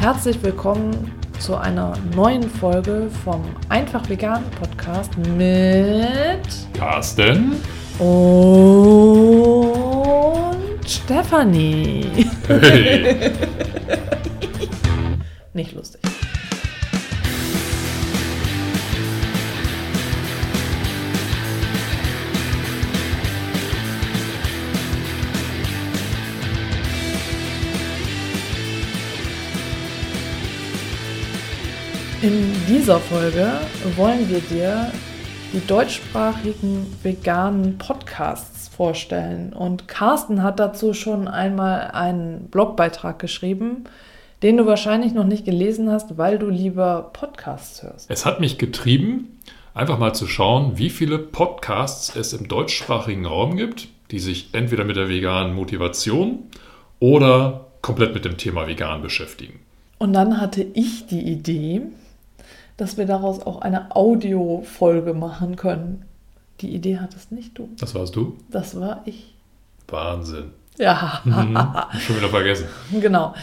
Herzlich willkommen zu einer neuen Folge vom Einfach Vegan Podcast mit Carsten und Stefanie. Hey. Nicht lustig. In dieser Folge wollen wir dir die deutschsprachigen veganen Podcasts vorstellen. Und Carsten hat dazu schon einmal einen Blogbeitrag geschrieben, den du wahrscheinlich noch nicht gelesen hast, weil du lieber Podcasts hörst. Es hat mich getrieben, einfach mal zu schauen, wie viele Podcasts es im deutschsprachigen Raum gibt, die sich entweder mit der veganen Motivation oder komplett mit dem Thema vegan beschäftigen. Und dann hatte ich die Idee, dass wir daraus auch eine Audiofolge machen können. Die Idee hattest nicht du. Das warst du? Das war ich. Wahnsinn. Ja. Mhm. Schon wieder vergessen. Genau.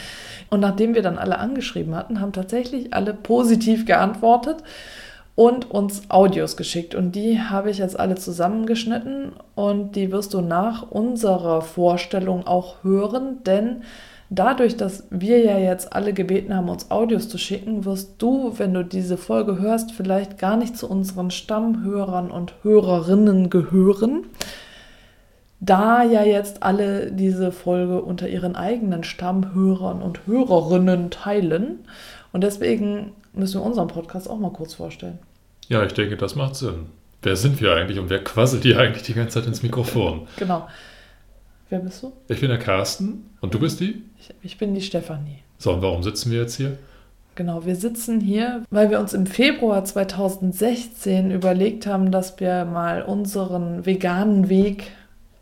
Und nachdem wir dann alle angeschrieben hatten, haben tatsächlich alle positiv geantwortet und uns Audios geschickt. Und die habe ich jetzt alle zusammengeschnitten und die wirst du nach unserer Vorstellung auch hören, denn dadurch, dass wir ja jetzt alle gebeten haben, uns Audios zu schicken, wirst du, wenn du diese Folge hörst, vielleicht gar nicht zu unseren Stammhörern und Hörerinnen gehören da ja jetzt alle diese Folge unter ihren eigenen Stammhörern und Hörerinnen teilen. Und deswegen müssen wir unseren Podcast auch mal kurz vorstellen. Ja, ich denke, das macht Sinn. Wer sind wir eigentlich und wer quasselt hier eigentlich die ganze Zeit ins Mikrofon? Genau. Wer bist du? Ich bin der Carsten und du bist die? Ich, ich bin die Stefanie. So, und warum sitzen wir jetzt hier? Genau, wir sitzen hier, weil wir uns im Februar 2016 überlegt haben, dass wir mal unseren veganen Weg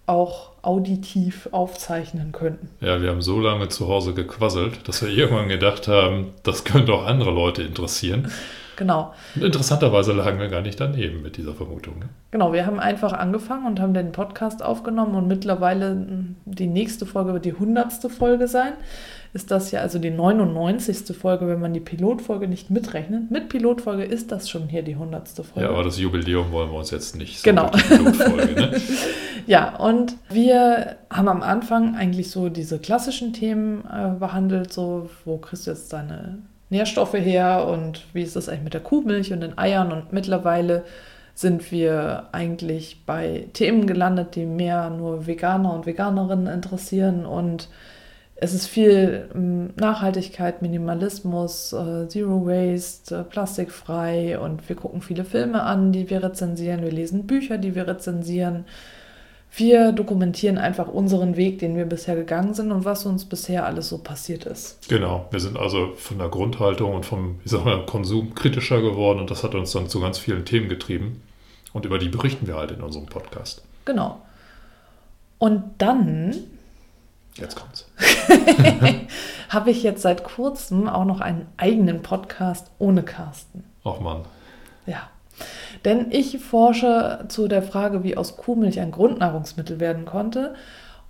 auch auditiv aufzeichnen könnten. Ja, wir haben so lange zu Hause gequasselt, dass wir irgendwann gedacht haben, das könnte auch andere Leute interessieren. Genau. Und interessanterweise lagen wir gar nicht daneben mit dieser Vermutung. Ne? Genau, wir haben einfach angefangen und haben den Podcast aufgenommen und mittlerweile die nächste Folge wird die hundertste Folge sein. Ist das ja also die 99. Folge, wenn man die Pilotfolge nicht mitrechnet. Mit Pilotfolge ist das schon hier die hundertste Folge. Ja, aber das Jubiläum wollen wir uns jetzt nicht so Genau. Ne? Ja, und wir haben am Anfang eigentlich so diese klassischen Themen äh, behandelt, so wo kriegst du jetzt deine Nährstoffe her und wie ist das eigentlich mit der Kuhmilch und den Eiern? Und mittlerweile sind wir eigentlich bei Themen gelandet, die mehr nur Veganer und Veganerinnen interessieren. Und es ist viel ähm, Nachhaltigkeit, Minimalismus, äh, Zero Waste, äh, plastikfrei. Und wir gucken viele Filme an, die wir rezensieren, wir lesen Bücher, die wir rezensieren. Wir dokumentieren einfach unseren Weg, den wir bisher gegangen sind und was uns bisher alles so passiert ist. Genau, wir sind also von der Grundhaltung und vom ich sag mal, Konsum kritischer geworden und das hat uns dann zu ganz vielen Themen getrieben. Und über die berichten wir halt in unserem Podcast. Genau. Und dann Jetzt kommt's. habe ich jetzt seit kurzem auch noch einen eigenen Podcast ohne Carsten. Ach Mann. Ja. Denn ich forsche zu der Frage, wie aus Kuhmilch ein Grundnahrungsmittel werden konnte.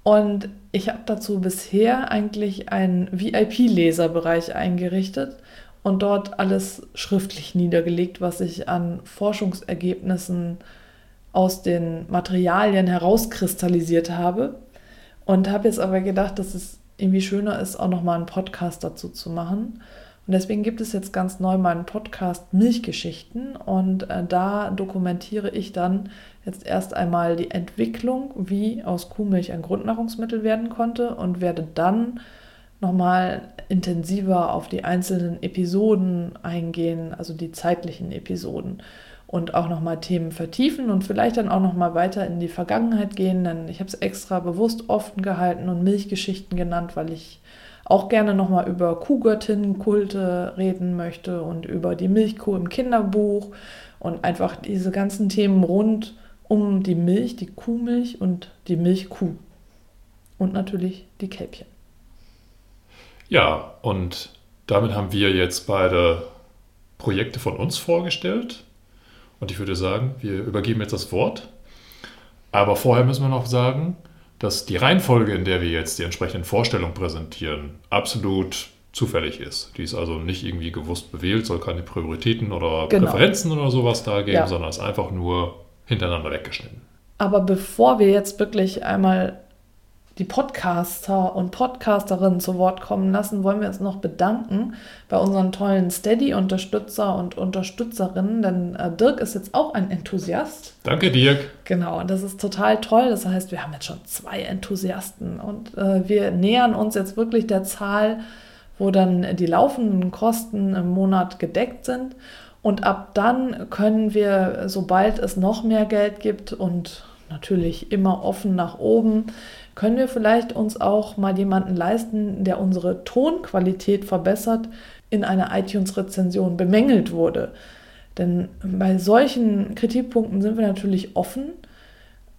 Und ich habe dazu bisher eigentlich einen VIP-Leserbereich eingerichtet und dort alles schriftlich niedergelegt, was ich an Forschungsergebnissen aus den Materialien herauskristallisiert habe. Und habe jetzt aber gedacht, dass es irgendwie schöner ist, auch nochmal einen Podcast dazu zu machen. Und deswegen gibt es jetzt ganz neu meinen Podcast Milchgeschichten. Und äh, da dokumentiere ich dann jetzt erst einmal die Entwicklung, wie aus Kuhmilch ein Grundnahrungsmittel werden konnte und werde dann nochmal intensiver auf die einzelnen Episoden eingehen, also die zeitlichen Episoden. Und auch nochmal Themen vertiefen und vielleicht dann auch nochmal weiter in die Vergangenheit gehen, denn ich habe es extra bewusst offen gehalten und Milchgeschichten genannt, weil ich auch gerne nochmal über Kuhgöttinnenkulte reden möchte und über die Milchkuh im Kinderbuch und einfach diese ganzen Themen rund um die Milch, die Kuhmilch und die Milchkuh. Und natürlich die Kälbchen. Ja, und damit haben wir jetzt beide Projekte von uns vorgestellt. Und ich würde sagen, wir übergeben jetzt das Wort. Aber vorher müssen wir noch sagen, dass die Reihenfolge, in der wir jetzt die entsprechenden Vorstellungen präsentieren, absolut zufällig ist. Die ist also nicht irgendwie gewusst bewählt, soll keine Prioritäten oder Genau. Präferenzen oder sowas da geben, Ja. sondern ist einfach nur hintereinander weggeschnitten. Aber bevor wir jetzt wirklich einmal die Podcaster und Podcasterinnen zu Wort kommen lassen, wollen wir uns noch bedanken bei unseren tollen Steady-Unterstützer und Unterstützerinnen, denn äh, Dirk ist jetzt auch ein Enthusiast. Danke, Dirk. Genau, und das ist total toll. Das heißt, wir haben jetzt schon zwei Enthusiasten und äh, wir nähern uns jetzt wirklich der Zahl, wo dann die laufenden Kosten im Monat gedeckt sind. Und ab dann können wir, sobald es noch mehr Geld gibt und natürlich immer offen nach oben, können wir vielleicht uns auch mal jemanden leisten, der unsere Tonqualität verbessert, in einer iTunes-Rezension bemängelt wurde. Denn bei solchen Kritikpunkten sind wir natürlich offen,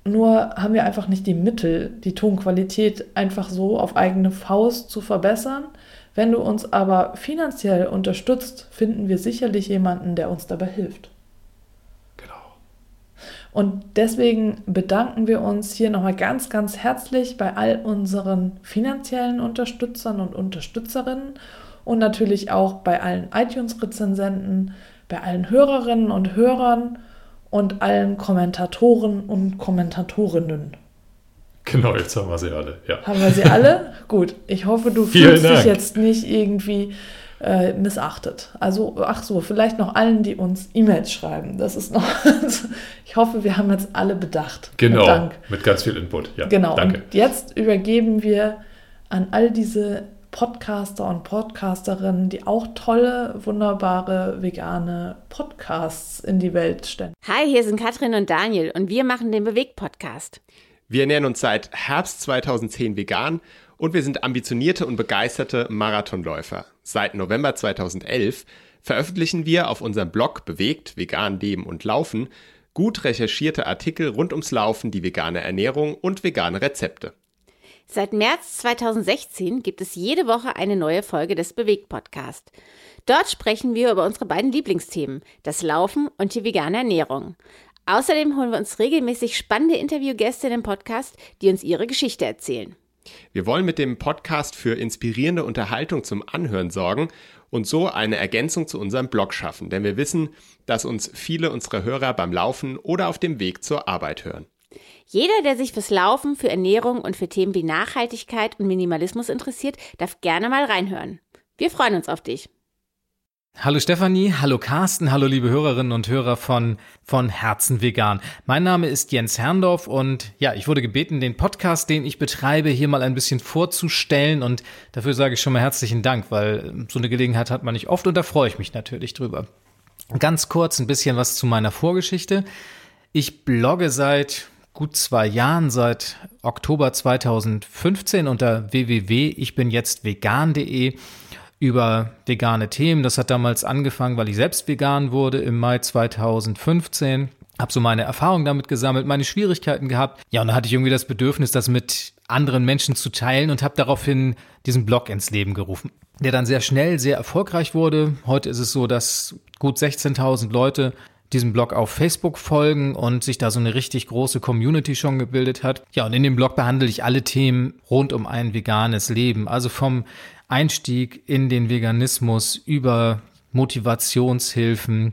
nur haben wir einfach nicht die Mittel, die Tonqualität einfach so auf eigene Faust zu verbessern. Wenn du uns aber finanziell unterstützt, finden wir sicherlich jemanden, der uns dabei hilft. Und deswegen bedanken wir uns hier nochmal ganz, ganz herzlich bei all unseren finanziellen Unterstützern und Unterstützerinnen und natürlich auch bei allen iTunes-Rezensenten, bei allen Hörerinnen und Hörern und allen Kommentatoren und Kommentatorinnen. Genau, jetzt haben wir sie alle. Ja. Haben wir sie alle? Gut, ich hoffe, du Vielen fühlst dich jetzt nicht irgendwie äh, missachtet. Also, ach so, vielleicht noch allen, die uns E-Mails schreiben. Das ist noch. ich hoffe, wir haben jetzt alle bedacht. Genau, Mit Dank. mit ganz viel Input. Ja, Genau. Danke. Und jetzt übergeben wir an all diese Podcaster und Podcasterinnen, die auch tolle, wunderbare vegane Podcasts in die Welt stellen. Hi, hier sind Katrin und Daniel und wir machen den Bewegt-Podcast. Wir ernähren uns seit Herbst 2010 vegan und wir sind ambitionierte und begeisterte Marathonläufer. Seit November 2011 veröffentlichen wir auf unserem Blog Bewegt, Vegan Leben und Laufen gut recherchierte Artikel rund ums Laufen, die vegane Ernährung und vegane Rezepte. Seit März 2016 gibt es jede Woche eine neue Folge des Bewegt-Podcast. Dort sprechen wir über unsere beiden Lieblingsthemen, das Laufen und die vegane Ernährung. Außerdem holen wir uns regelmäßig spannende Interviewgäste in den Podcast, die uns ihre Geschichte erzählen. Wir wollen mit dem Podcast für inspirierende Unterhaltung zum Anhören sorgen und so eine Ergänzung zu unserem Blog schaffen, denn wir wissen, dass uns viele unserer Hörer beim Laufen oder auf dem Weg zur Arbeit hören. Jeder, der sich fürs Laufen, für Ernährung und für Themen wie Nachhaltigkeit und Minimalismus interessiert, darf gerne mal reinhören. Wir freuen uns auf dich. Hallo Stefanie, hallo Carsten, hallo liebe Hörerinnen und Hörer von, von Herzen Vegan. Mein Name ist Jens Herrndorf und ja, ich wurde gebeten, den Podcast, den ich betreibe, hier mal ein bisschen vorzustellen und dafür sage ich schon mal herzlichen Dank, weil so eine Gelegenheit hat man nicht oft und da freue ich mich natürlich drüber. Ganz kurz ein bisschen was zu meiner Vorgeschichte. Ich blogge seit gut zwei Jahren, seit Oktober 2015 unter www.ichbinjetztvegan.de über vegane Themen. Das hat damals angefangen, weil ich selbst vegan wurde im Mai 2015. Habe so meine Erfahrungen damit gesammelt, meine Schwierigkeiten gehabt. Ja, und da hatte ich irgendwie das Bedürfnis, das mit anderen Menschen zu teilen und habe daraufhin diesen Blog ins Leben gerufen, der dann sehr schnell sehr erfolgreich wurde. Heute ist es so, dass gut 16.000 Leute diesem Blog auf Facebook folgen und sich da so eine richtig große Community schon gebildet hat. Ja, und in dem Blog behandle ich alle Themen rund um ein veganes Leben, also vom Einstieg in den Veganismus über Motivationshilfen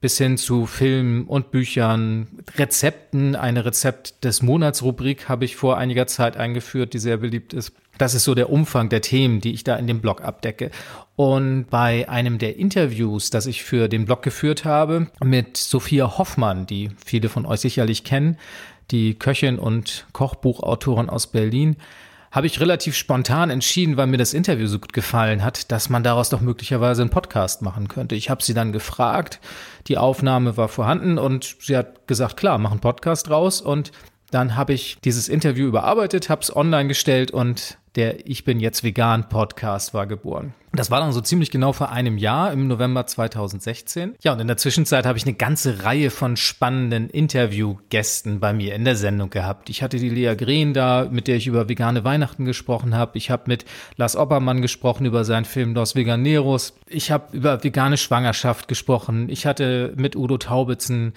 bis hin zu Filmen und Büchern, Rezepten. Eine Rezept des Monatsrubrik habe ich vor einiger Zeit eingeführt, die sehr beliebt ist. Das ist so der Umfang der Themen, die ich da in dem Blog abdecke. Und bei einem der Interviews, das ich für den Blog geführt habe, mit Sophia Hoffmann, die viele von euch sicherlich kennen, die Köchin und Kochbuchautorin aus Berlin, habe ich relativ spontan entschieden, weil mir das Interview so gut gefallen hat, dass man daraus doch möglicherweise einen Podcast machen könnte. Ich habe sie dann gefragt, die Aufnahme war vorhanden und sie hat gesagt, klar, mach einen Podcast raus und dann habe ich dieses Interview überarbeitet, habe es online gestellt und der Ich bin jetzt vegan Podcast war geboren. Das war dann so ziemlich genau vor einem Jahr im November 2016. Ja, und in der Zwischenzeit habe ich eine ganze Reihe von spannenden Interviewgästen bei mir in der Sendung gehabt. Ich hatte die Lea Green da, mit der ich über vegane Weihnachten gesprochen habe. Ich habe mit Lars Oppermann gesprochen über seinen Film Los Veganeros. Ich habe über vegane Schwangerschaft gesprochen. Ich hatte mit Udo Taubitzen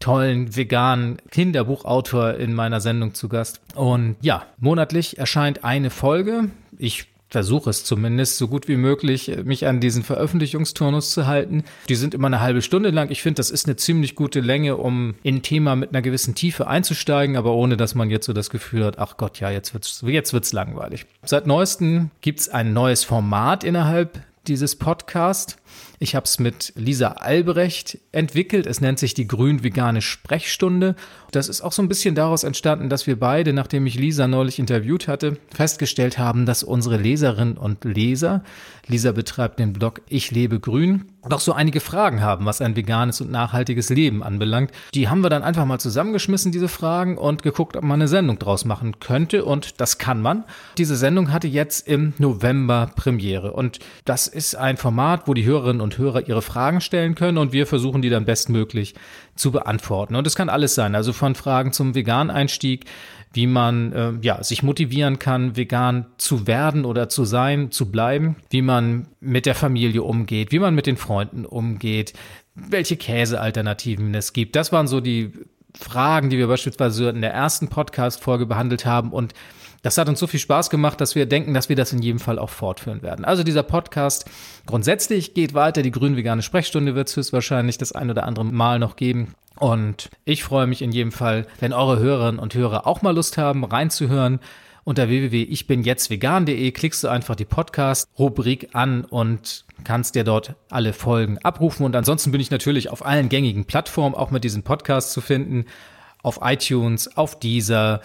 tollen veganen Kinderbuchautor in meiner Sendung zu Gast. Und ja, monatlich erscheint eine Folge. Ich versuche es zumindest, so gut wie möglich, mich an diesen Veröffentlichungsturnus zu halten. Die sind immer eine halbe Stunde lang. Ich finde, das ist eine ziemlich gute Länge, um in ein Thema mit einer gewissen Tiefe einzusteigen, aber ohne, dass man jetzt so das Gefühl hat, ach Gott, ja, jetzt wird's, jetzt wird's langweilig. Seit neuestem gibt's ein neues Format innerhalb dieses Podcasts. Ich habe es mit Lisa Albrecht entwickelt. Es nennt sich die grün-vegane Sprechstunde. Das ist auch so ein bisschen daraus entstanden, dass wir beide, nachdem ich Lisa neulich interviewt hatte, festgestellt haben, dass unsere Leserinnen und Leser, Lisa betreibt den Blog Ich lebe grün, doch so einige Fragen haben, was ein veganes und nachhaltiges Leben anbelangt. Die haben wir dann einfach mal zusammengeschmissen, diese Fragen, und geguckt, ob man eine Sendung draus machen könnte. Und das kann man. Diese Sendung hatte jetzt im November Premiere. Und das ist ein Format, wo die Hörerinnen und Hörer ihre Fragen stellen können und wir versuchen die dann bestmöglich zu beantworten. Und es kann alles sein, also von Fragen zum Vegan-Einstieg, wie man äh, ja, sich motivieren kann, vegan zu werden oder zu sein, zu bleiben, wie man mit der Familie umgeht, wie man mit den Freunden umgeht, welche Käsealternativen es gibt. Das waren so die Fragen, die wir beispielsweise in der ersten Podcast-Folge behandelt haben und das hat uns so viel Spaß gemacht, dass wir denken, dass wir das in jedem Fall auch fortführen werden. Also dieser Podcast grundsätzlich geht weiter. Die grün-vegane Sprechstunde wird es höchstwahrscheinlich das ein oder andere Mal noch geben. Und ich freue mich in jedem Fall, wenn eure Hörerinnen und Hörer auch mal Lust haben, reinzuhören. Unter www.ichbinjetztvegan.de klickst du einfach die Podcast-Rubrik an und kannst dir dort alle Folgen abrufen. Und ansonsten bin ich natürlich auf allen gängigen Plattformen auch mit diesem Podcast zu finden. Auf iTunes, auf Deezer,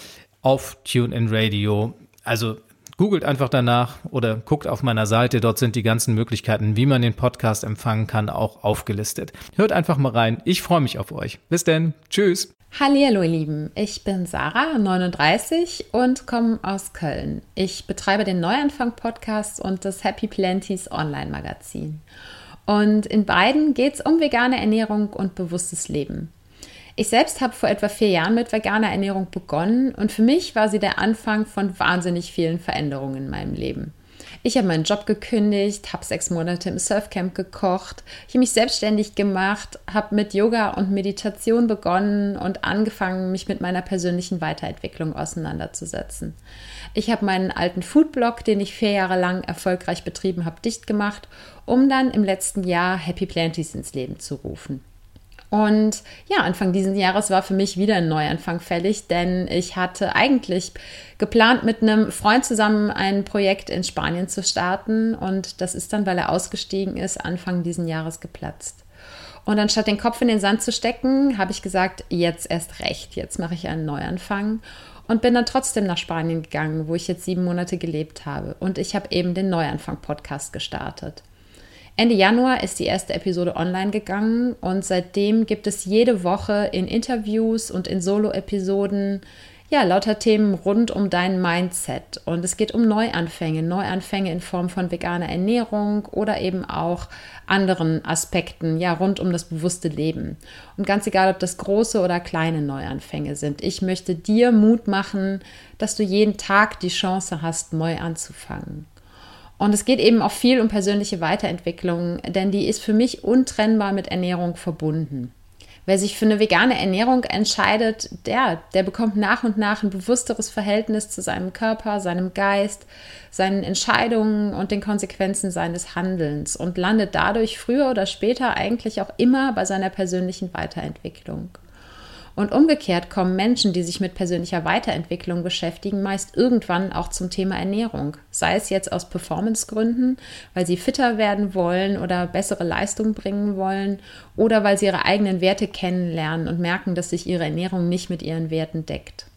auf TuneIn Radio. Also googelt einfach danach oder guckt auf meiner Seite. Dort sind die ganzen Möglichkeiten, wie man den Podcast empfangen kann, auch aufgelistet. Hört einfach mal rein. Ich freue mich auf euch. Bis denn. Tschüss. Hallo ihr Lieben, ich bin Sarah, 39 und komme aus Köln. Ich betreibe den Neuanfang Podcast und das Happy Planties Online Magazin. Und in beiden geht es um vegane Ernährung und bewusstes Leben. Ich selbst habe vor etwa vier Jahren mit veganer Ernährung begonnen und für mich war sie der Anfang von wahnsinnig vielen Veränderungen in meinem Leben. Ich habe meinen Job gekündigt, habe sechs Monate im Surfcamp gekocht, ich habe mich selbstständig gemacht, habe mit Yoga und Meditation begonnen und angefangen, mich mit meiner persönlichen Weiterentwicklung auseinanderzusetzen. Ich habe meinen alten Foodblog, den ich vier Jahre lang erfolgreich betrieben habe, dicht gemacht, um dann im letzten Jahr Happy Planties ins Leben zu rufen. Und ja, Anfang dieses Jahres war für mich wieder ein Neuanfang fällig, denn ich hatte eigentlich geplant, mit einem Freund zusammen ein Projekt in Spanien zu starten. Und das ist dann, weil er ausgestiegen ist, Anfang dieses Jahres geplatzt. Und anstatt den Kopf in den Sand zu stecken, habe ich gesagt, jetzt erst recht, jetzt mache ich einen Neuanfang und bin dann trotzdem nach Spanien gegangen, wo ich jetzt sieben Monate gelebt habe. Und ich habe eben den Neuanfang-Podcast gestartet. Ende Januar ist die erste Episode online gegangen und seitdem gibt es jede Woche in Interviews und in Solo-Episoden ja, lauter Themen rund um dein Mindset. Und es geht um Neuanfänge, Neuanfänge in Form von veganer Ernährung oder eben auch anderen Aspekten, ja, rund um das bewusste Leben. Und ganz egal, ob das große oder kleine Neuanfänge sind, ich möchte dir Mut machen, dass du jeden Tag die Chance hast, neu anzufangen. Und es geht eben auch viel um persönliche Weiterentwicklung, denn die ist für mich untrennbar mit Ernährung verbunden. Wer sich für eine vegane Ernährung entscheidet, der, der bekommt nach und nach ein bewussteres Verhältnis zu seinem Körper, seinem Geist, seinen Entscheidungen und den Konsequenzen seines Handelns und landet dadurch früher oder später eigentlich auch immer bei seiner persönlichen Weiterentwicklung. Und umgekehrt kommen Menschen, die sich mit persönlicher Weiterentwicklung beschäftigen, meist irgendwann auch zum Thema Ernährung. Sei es jetzt aus Performancegründen, weil sie fitter werden wollen oder bessere Leistung bringen wollen, oder weil sie ihre eigenen Werte kennenlernen und merken, dass sich ihre Ernährung nicht mit ihren Werten deckt.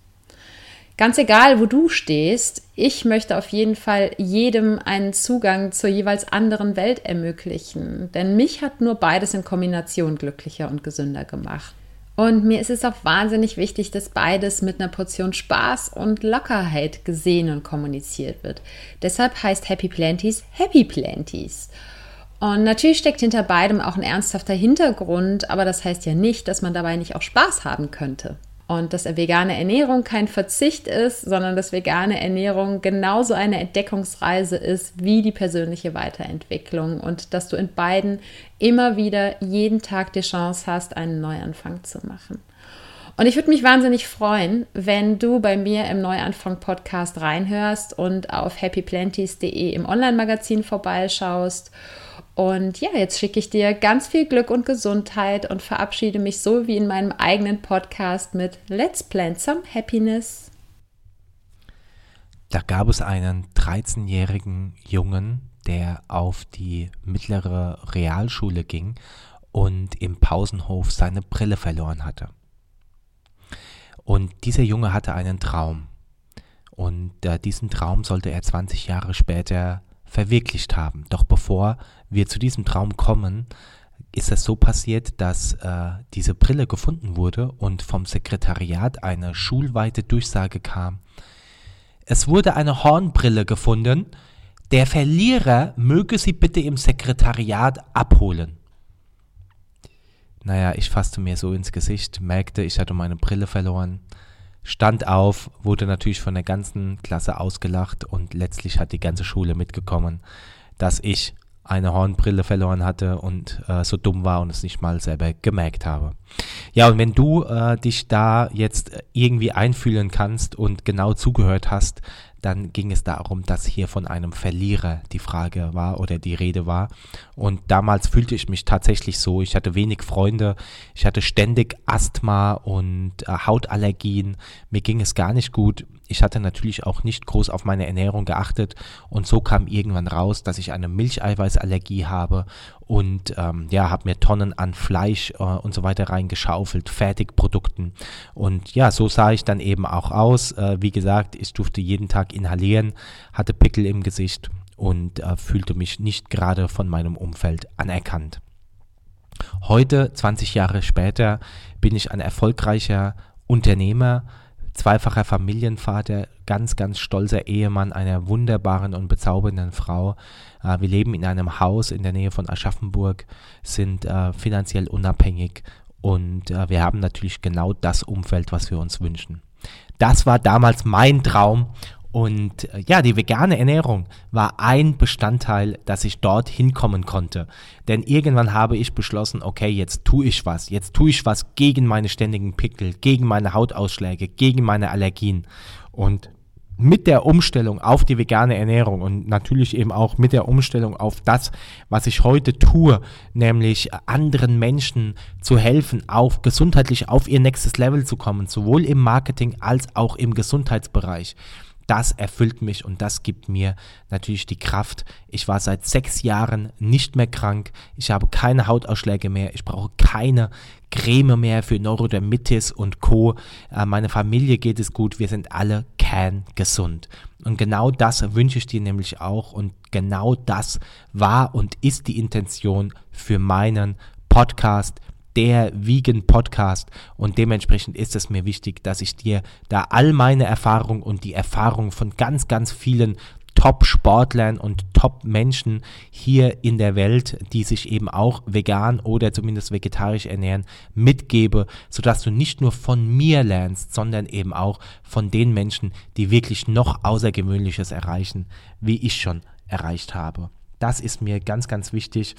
Ganz egal, wo du stehst, ich möchte auf jeden Fall jedem einen Zugang zur jeweils anderen Welt ermöglichen. Denn mich hat nur beides in Kombination glücklicher und gesünder gemacht. Und mir ist es auch wahnsinnig wichtig, dass beides mit einer Portion Spaß und Lockerheit gesehen und kommuniziert wird. Deshalb heißt Happy Planties Happy Planties. Und natürlich steckt hinter beidem auch ein ernsthafter Hintergrund, aber das heißt ja nicht, dass man dabei nicht auch Spaß haben könnte und dass vegane Ernährung kein Verzicht ist, sondern dass vegane Ernährung genauso eine Entdeckungsreise ist wie die persönliche Weiterentwicklung und dass du in beiden immer wieder jeden Tag die Chance hast, einen Neuanfang zu machen. Und ich würde mich wahnsinnig freuen, wenn du bei mir im Neuanfang-Podcast reinhörst und auf happyplanties.de im Online-Magazin vorbeischaust. Und ja, jetzt schicke ich dir ganz viel Glück und Gesundheit und verabschiede mich so wie in meinem eigenen Podcast mit Let's Plant Some Happiness. Da gab es einen 13-jährigen Jungen, der auf die mittlere Realschule ging und im Pausenhof seine Brille verloren hatte. Und dieser Junge hatte einen Traum. Und äh, diesen Traum sollte er 20 Jahre später verwirklicht haben. Doch bevor wir zu diesem Traum kommen, ist es so passiert, dass äh, diese Brille gefunden wurde und vom Sekretariat eine schulweite Durchsage kam. Es wurde eine Hornbrille gefunden. Der Verlierer möge sie bitte im Sekretariat abholen. Naja, ich fasste mir so ins Gesicht, merkte, ich hatte meine Brille verloren, stand auf, wurde natürlich von der ganzen Klasse ausgelacht und letztlich hat die ganze Schule mitgekommen, dass ich eine Hornbrille verloren hatte und äh, so dumm war und es nicht mal selber gemerkt habe. Ja, und wenn du äh, dich da jetzt irgendwie einfühlen kannst und genau zugehört hast, dann ging es darum, dass hier von einem Verlierer die Frage war oder die Rede war. Und damals fühlte ich mich tatsächlich so. Ich hatte wenig Freunde, ich hatte ständig Asthma und äh, Hautallergien. Mir ging es gar nicht gut. Ich hatte natürlich auch nicht groß auf meine Ernährung geachtet und so kam irgendwann raus, dass ich eine Milcheiweißallergie habe und ähm, ja, habe mir Tonnen an Fleisch äh, und so weiter reingeschaufelt, Fertigprodukten. Und ja, so sah ich dann eben auch aus. Äh, wie gesagt, ich durfte jeden Tag inhalieren, hatte Pickel im Gesicht und äh, fühlte mich nicht gerade von meinem Umfeld anerkannt. Heute, 20 Jahre später, bin ich ein erfolgreicher Unternehmer, zweifacher Familienvater, ganz, ganz stolzer Ehemann einer wunderbaren und bezaubernden Frau. Äh, wir leben in einem Haus in der Nähe von Aschaffenburg, sind äh, finanziell unabhängig und äh, wir haben natürlich genau das Umfeld, was wir uns wünschen. Das war damals mein Traum und äh, ja, die vegane Ernährung war ein Bestandteil, dass ich dort hinkommen konnte. Denn irgendwann habe ich beschlossen, okay, jetzt tue ich was. Jetzt tue ich was gegen meine ständigen Pickel, gegen meine Hautausschläge, gegen meine Allergien. Und mit der Umstellung auf die vegane Ernährung und natürlich eben auch mit der Umstellung auf das, was ich heute tue, nämlich anderen Menschen zu helfen, auf gesundheitlich auf ihr nächstes Level zu kommen, sowohl im Marketing als auch im Gesundheitsbereich das erfüllt mich und das gibt mir natürlich die Kraft. Ich war seit sechs Jahren nicht mehr krank. Ich habe keine Hautausschläge mehr. Ich brauche keine Creme mehr für Neurodermitis und Co. Äh, meine Familie geht es gut. Wir sind alle kerngesund. Und genau das wünsche ich dir nämlich auch. Und genau das war und ist die Intention für meinen Podcast der Vegan Podcast und dementsprechend ist es mir wichtig, dass ich dir da all meine Erfahrungen und die Erfahrungen von ganz, ganz vielen Top-Sportlern und Top-Menschen hier in der Welt, die sich eben auch vegan oder zumindest vegetarisch ernähren, mitgebe, sodass du nicht nur von mir lernst, sondern eben auch von den Menschen, die wirklich noch Außergewöhnliches erreichen, wie ich schon erreicht habe. Das ist mir ganz, ganz wichtig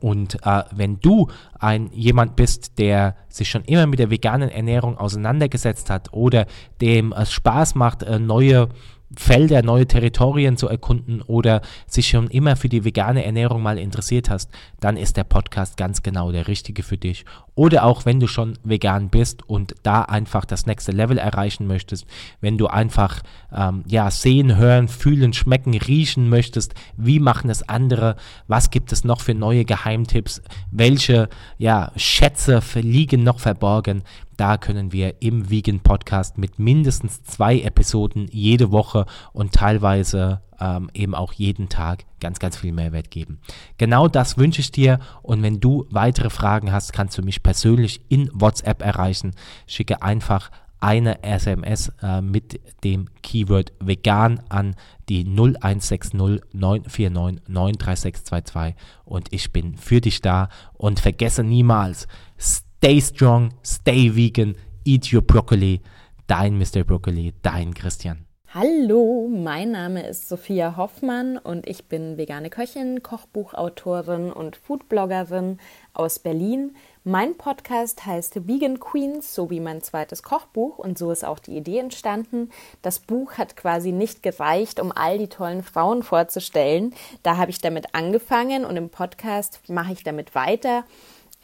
und äh, wenn du ein jemand bist, der sich schon immer mit der veganen Ernährung auseinandergesetzt hat oder dem es Spaß macht, äh, neue Felder, neue Territorien zu erkunden oder sich schon immer für die vegane Ernährung mal interessiert hast, dann ist der Podcast ganz genau der richtige für dich. Oder auch wenn du schon vegan bist und da einfach das nächste Level erreichen möchtest, wenn du einfach ähm, ja sehen, hören, fühlen, schmecken, riechen möchtest, wie machen es andere, was gibt es noch für neue Geheimtipps, welche ja Schätze liegen noch verborgen, da können wir im Vegan Podcast mit mindestens zwei Episoden jede Woche und teilweise ähm, eben auch jeden Tag ganz, ganz viel Mehrwert geben. Genau das wünsche ich dir und wenn du weitere Fragen hast, kannst du mich persönlich in WhatsApp erreichen. Schicke einfach eine SMS äh, mit dem Keyword vegan an die 0160 949 93622 und ich bin für dich da und vergesse niemals, Stay strong, stay vegan, eat your broccoli. Dein Mr. Broccoli, dein Christian. Hallo, mein Name ist Sophia Hoffmann und ich bin vegane Köchin, Kochbuchautorin und Foodbloggerin aus Berlin. Mein Podcast heißt Vegan Queens, so wie mein zweites Kochbuch und so ist auch die Idee entstanden. Das Buch hat quasi nicht gereicht, um all die tollen Frauen vorzustellen. Da habe ich damit angefangen und im Podcast mache ich damit weiter.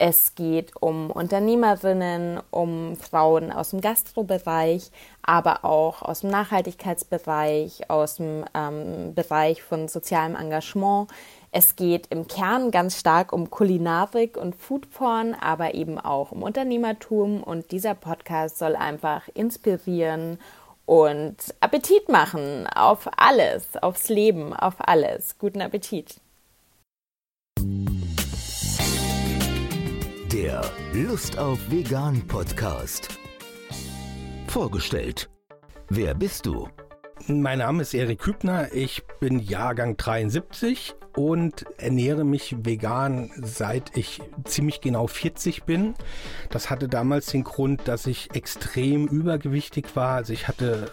Es geht um Unternehmerinnen, um Frauen aus dem Gastrobereich, aber auch aus dem Nachhaltigkeitsbereich, aus dem ähm, Bereich von sozialem Engagement. Es geht im Kern ganz stark um Kulinarik und Foodporn, aber eben auch um Unternehmertum. Und dieser Podcast soll einfach inspirieren und Appetit machen auf alles, aufs Leben, auf alles. Guten Appetit. Der Lust auf Vegan Podcast. Vorgestellt. Wer bist du? Mein Name ist Erik Hübner, ich bin Jahrgang 73 und ernähre mich vegan seit ich ziemlich genau 40 bin. Das hatte damals den Grund, dass ich extrem übergewichtig war. Also ich hatte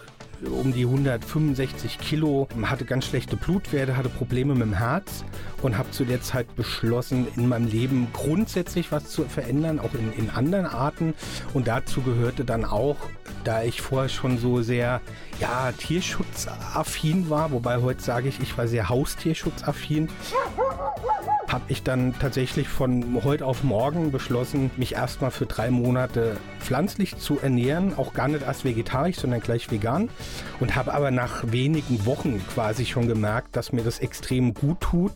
um die 165 Kilo, hatte ganz schlechte Blutwerte, hatte Probleme mit dem Herz und habe zu der Zeit beschlossen, in meinem Leben grundsätzlich was zu verändern, auch in, in anderen Arten. Und dazu gehörte dann auch, da ich vorher schon so sehr ja, tierschutzaffin war, wobei heute sage ich, ich war sehr haustierschutzaffin, habe ich dann tatsächlich von heute auf morgen beschlossen, mich erstmal für drei Monate pflanzlich zu ernähren, auch gar nicht als vegetarisch, sondern gleich vegan und habe aber nach wenigen Wochen quasi schon gemerkt, dass mir das extrem gut tut.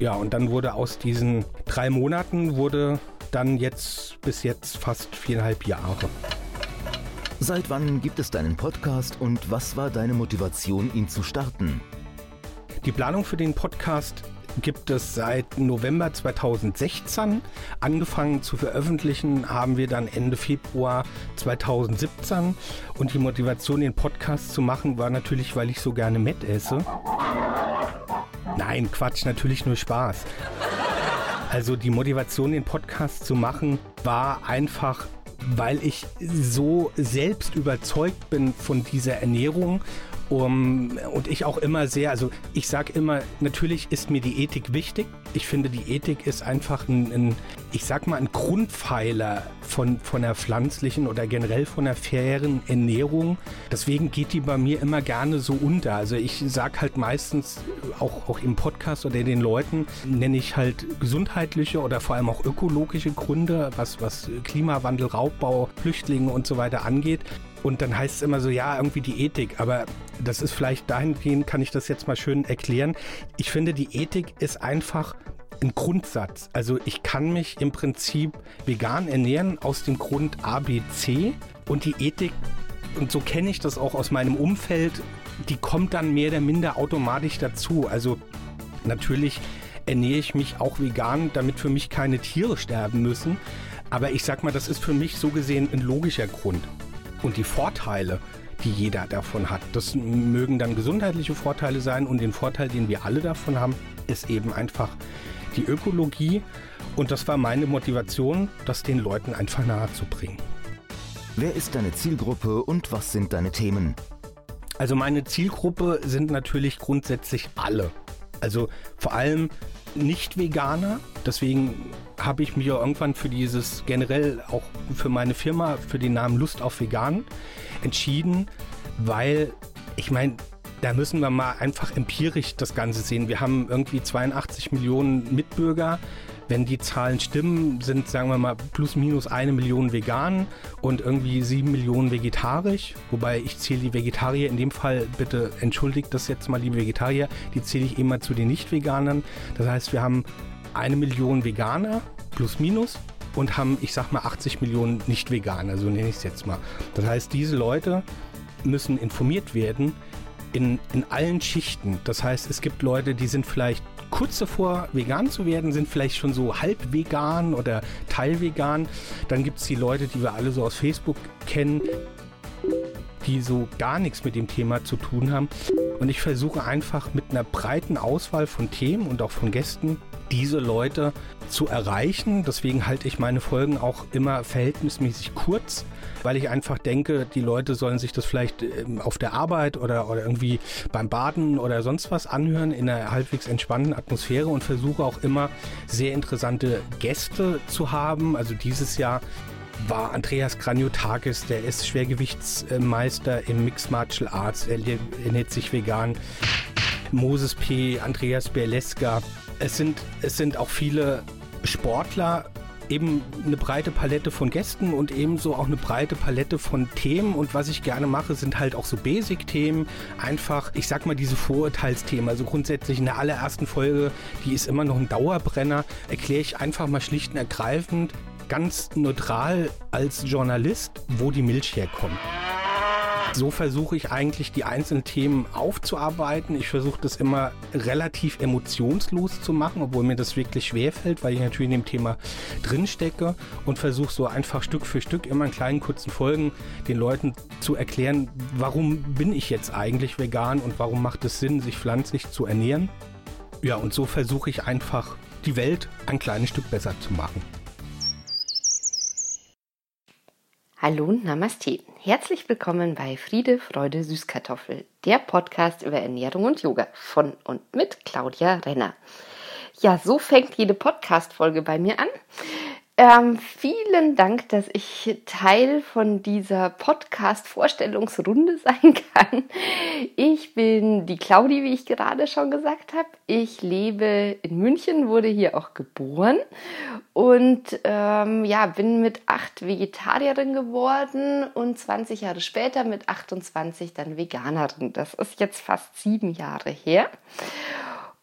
Ja, und dann wurde aus diesen drei Monaten wurde dann jetzt bis jetzt fast viereinhalb Jahre. Seit wann gibt es deinen Podcast und was war deine Motivation, ihn zu starten? Die Planung für den Podcast gibt es seit November 2016. Angefangen zu veröffentlichen haben wir dann Ende Februar 2017. Und die Motivation, den Podcast zu machen, war natürlich, weil ich so gerne Met esse. Nein, Quatsch, natürlich nur Spaß. Also die Motivation, den Podcast zu machen, war einfach weil ich so selbst überzeugt bin von dieser Ernährung um, und ich auch immer sehr, also ich sage immer, natürlich ist mir die Ethik wichtig. Ich finde, die Ethik ist einfach ein, ein, ich sag mal, ein Grundpfeiler von, von der pflanzlichen oder generell von der fairen Ernährung. Deswegen geht die bei mir immer gerne so unter. Also ich sage halt meistens, auch, auch im Podcast oder den Leuten, nenne ich halt gesundheitliche oder vor allem auch ökologische Gründe, was, was Klimawandel, Raubbau, Flüchtlinge und so weiter angeht. Und dann heißt es immer so, ja, irgendwie die Ethik. Aber das ist vielleicht dahingehend, kann ich das jetzt mal schön erklären. Ich finde, die Ethik ist einfach ein Grundsatz. Also ich kann mich im Prinzip vegan ernähren aus dem Grund A, B, C. Und die Ethik, und so kenne ich das auch aus meinem Umfeld, die kommt dann mehr oder minder automatisch dazu. Also natürlich ernähre ich mich auch vegan, damit für mich keine Tiere sterben müssen. Aber ich sag mal, das ist für mich so gesehen ein logischer Grund und die Vorteile, die jeder davon hat. Das mögen dann gesundheitliche Vorteile sein und den Vorteil, den wir alle davon haben, ist eben einfach die Ökologie. Und das war meine Motivation, das den Leuten einfach nahe zu bringen. Wer ist deine Zielgruppe und was sind deine Themen? Also meine Zielgruppe sind natürlich grundsätzlich alle. Also vor allem Nicht-Veganer. Deswegen habe ich mich ja irgendwann für dieses generell auch für meine Firma, für den Namen Lust auf Vegan entschieden, weil ich meine, da müssen wir mal einfach empirisch das Ganze sehen. Wir haben irgendwie 82 Millionen Mitbürger. Wenn die Zahlen stimmen, sind, sagen wir mal, plus minus eine Million vegan und irgendwie sieben Millionen vegetarisch. Wobei ich zähle die Vegetarier in dem Fall, bitte entschuldigt das jetzt mal, liebe Vegetarier, die zähle ich immer zu den Nicht-Veganern. Das heißt, wir haben eine Million Veganer plus minus und haben, ich sag mal, 80 Millionen Nicht-Veganer, so nenne ich es jetzt mal. Das heißt, diese Leute müssen informiert werden in, in allen Schichten. Das heißt, es gibt Leute, die sind vielleicht kurz davor, vegan zu werden, sind vielleicht schon so halb vegan oder teilvegan. Dann gibt es die Leute, die wir alle so aus Facebook kennen, die so gar nichts mit dem Thema zu tun haben. Und ich versuche einfach mit einer breiten Auswahl von Themen und auch von Gästen diese Leute zu erreichen. Deswegen halte ich meine Folgen auch immer verhältnismäßig kurz, weil ich einfach denke, die Leute sollen sich das vielleicht ähm, auf der Arbeit oder, oder irgendwie beim Baden oder sonst was anhören in einer halbwegs entspannten Atmosphäre und versuche auch immer sehr interessante Gäste zu haben. Also dieses Jahr war Andreas Kranjotakis, der ist Schwergewichtsmeister im Mixed Martial Arts, er ernährt sich vegan. Moses P., Andreas Berleska. Es sind, es sind auch viele Sportler, eben eine breite Palette von Gästen und ebenso auch eine breite Palette von Themen. Und was ich gerne mache, sind halt auch so Basic-Themen. Einfach, ich sag mal, diese Vorurteilsthemen. Also grundsätzlich in der allerersten Folge, die ist immer noch ein Dauerbrenner, erkläre ich einfach mal schlicht und ergreifend, ganz neutral als Journalist, wo die Milch herkommt. So versuche ich eigentlich die einzelnen Themen aufzuarbeiten. Ich versuche das immer relativ emotionslos zu machen, obwohl mir das wirklich schwer fällt, weil ich natürlich in dem Thema drinstecke und versuche so einfach Stück für Stück immer in kleinen kurzen Folgen den Leuten zu erklären, warum bin ich jetzt eigentlich vegan und warum macht es Sinn, sich pflanzlich zu ernähren. Ja, und so versuche ich einfach die Welt ein kleines Stück besser zu machen. Hallo und Namaste. Herzlich willkommen bei Friede, Freude, Süßkartoffel, der Podcast über Ernährung und Yoga von und mit Claudia Renner. Ja, so fängt jede Podcast-Folge bei mir an. Ähm, vielen Dank, dass ich Teil von dieser Podcast-Vorstellungsrunde sein kann. Ich bin die Claudi, wie ich gerade schon gesagt habe. Ich lebe in München, wurde hier auch geboren und ähm, ja, bin mit acht Vegetarierin geworden und 20 Jahre später mit 28 dann Veganerin. Das ist jetzt fast sieben Jahre her.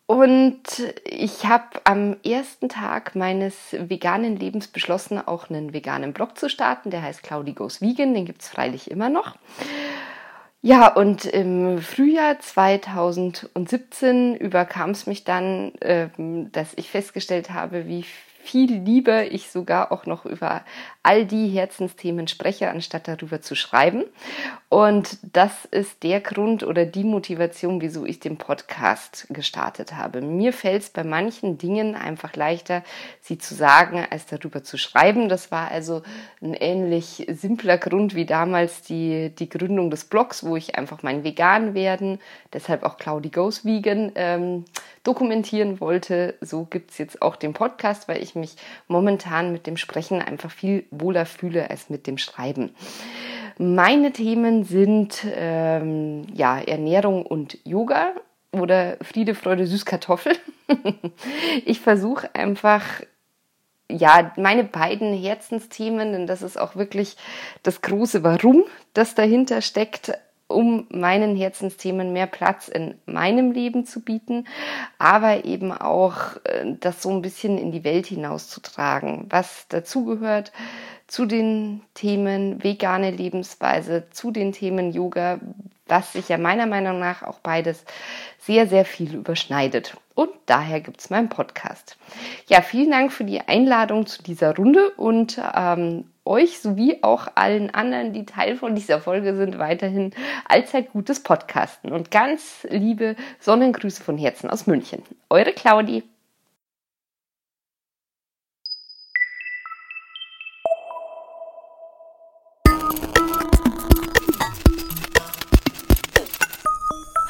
Und ich habe am ersten Tag meines veganen Lebens beschlossen, auch einen veganen Blog zu starten. Der heißt Claudi Goes Vegan, den gibt es freilich immer noch. Ja, und im Frühjahr 2017 überkam es mich dann, ähm, dass ich festgestellt habe, wie viel lieber ich sogar auch noch über all die Herzensthemen spreche, anstatt darüber zu schreiben. Und das ist der Grund oder die Motivation, wieso ich den Podcast gestartet habe. Mir fällt es bei manchen Dingen einfach leichter, sie zu sagen, als darüber zu schreiben. Das war also ein ähnlich simpler Grund wie damals die, die Gründung des Blogs, wo ich einfach mein Vegan werden, deshalb auch Claudi Goes Vegan, ähm, dokumentieren wollte. So gibt es jetzt auch den Podcast, weil ich mich momentan mit dem Sprechen einfach viel wohler fühle als mit dem Schreiben. Meine Themen sind ähm, ja, Ernährung und Yoga oder Friede, Freude, Süßkartoffel. ich versuche einfach ja, meine beiden Herzensthemen, denn das ist auch wirklich das große Warum, das dahinter steckt, um meinen Herzensthemen mehr Platz in meinem Leben zu bieten, aber eben auch äh, das so ein bisschen in die Welt hinauszutragen, was dazugehört zu den Themen vegane Lebensweise, zu den Themen Yoga, was sich ja meiner Meinung nach auch beides sehr, sehr viel überschneidet. Und daher gibt es meinen Podcast. Ja, vielen Dank für die Einladung zu dieser Runde und ähm, euch sowie auch allen anderen, die Teil von dieser Folge sind, weiterhin allzeit gutes Podcasten. Und ganz liebe Sonnengrüße von Herzen aus München. Eure Claudi.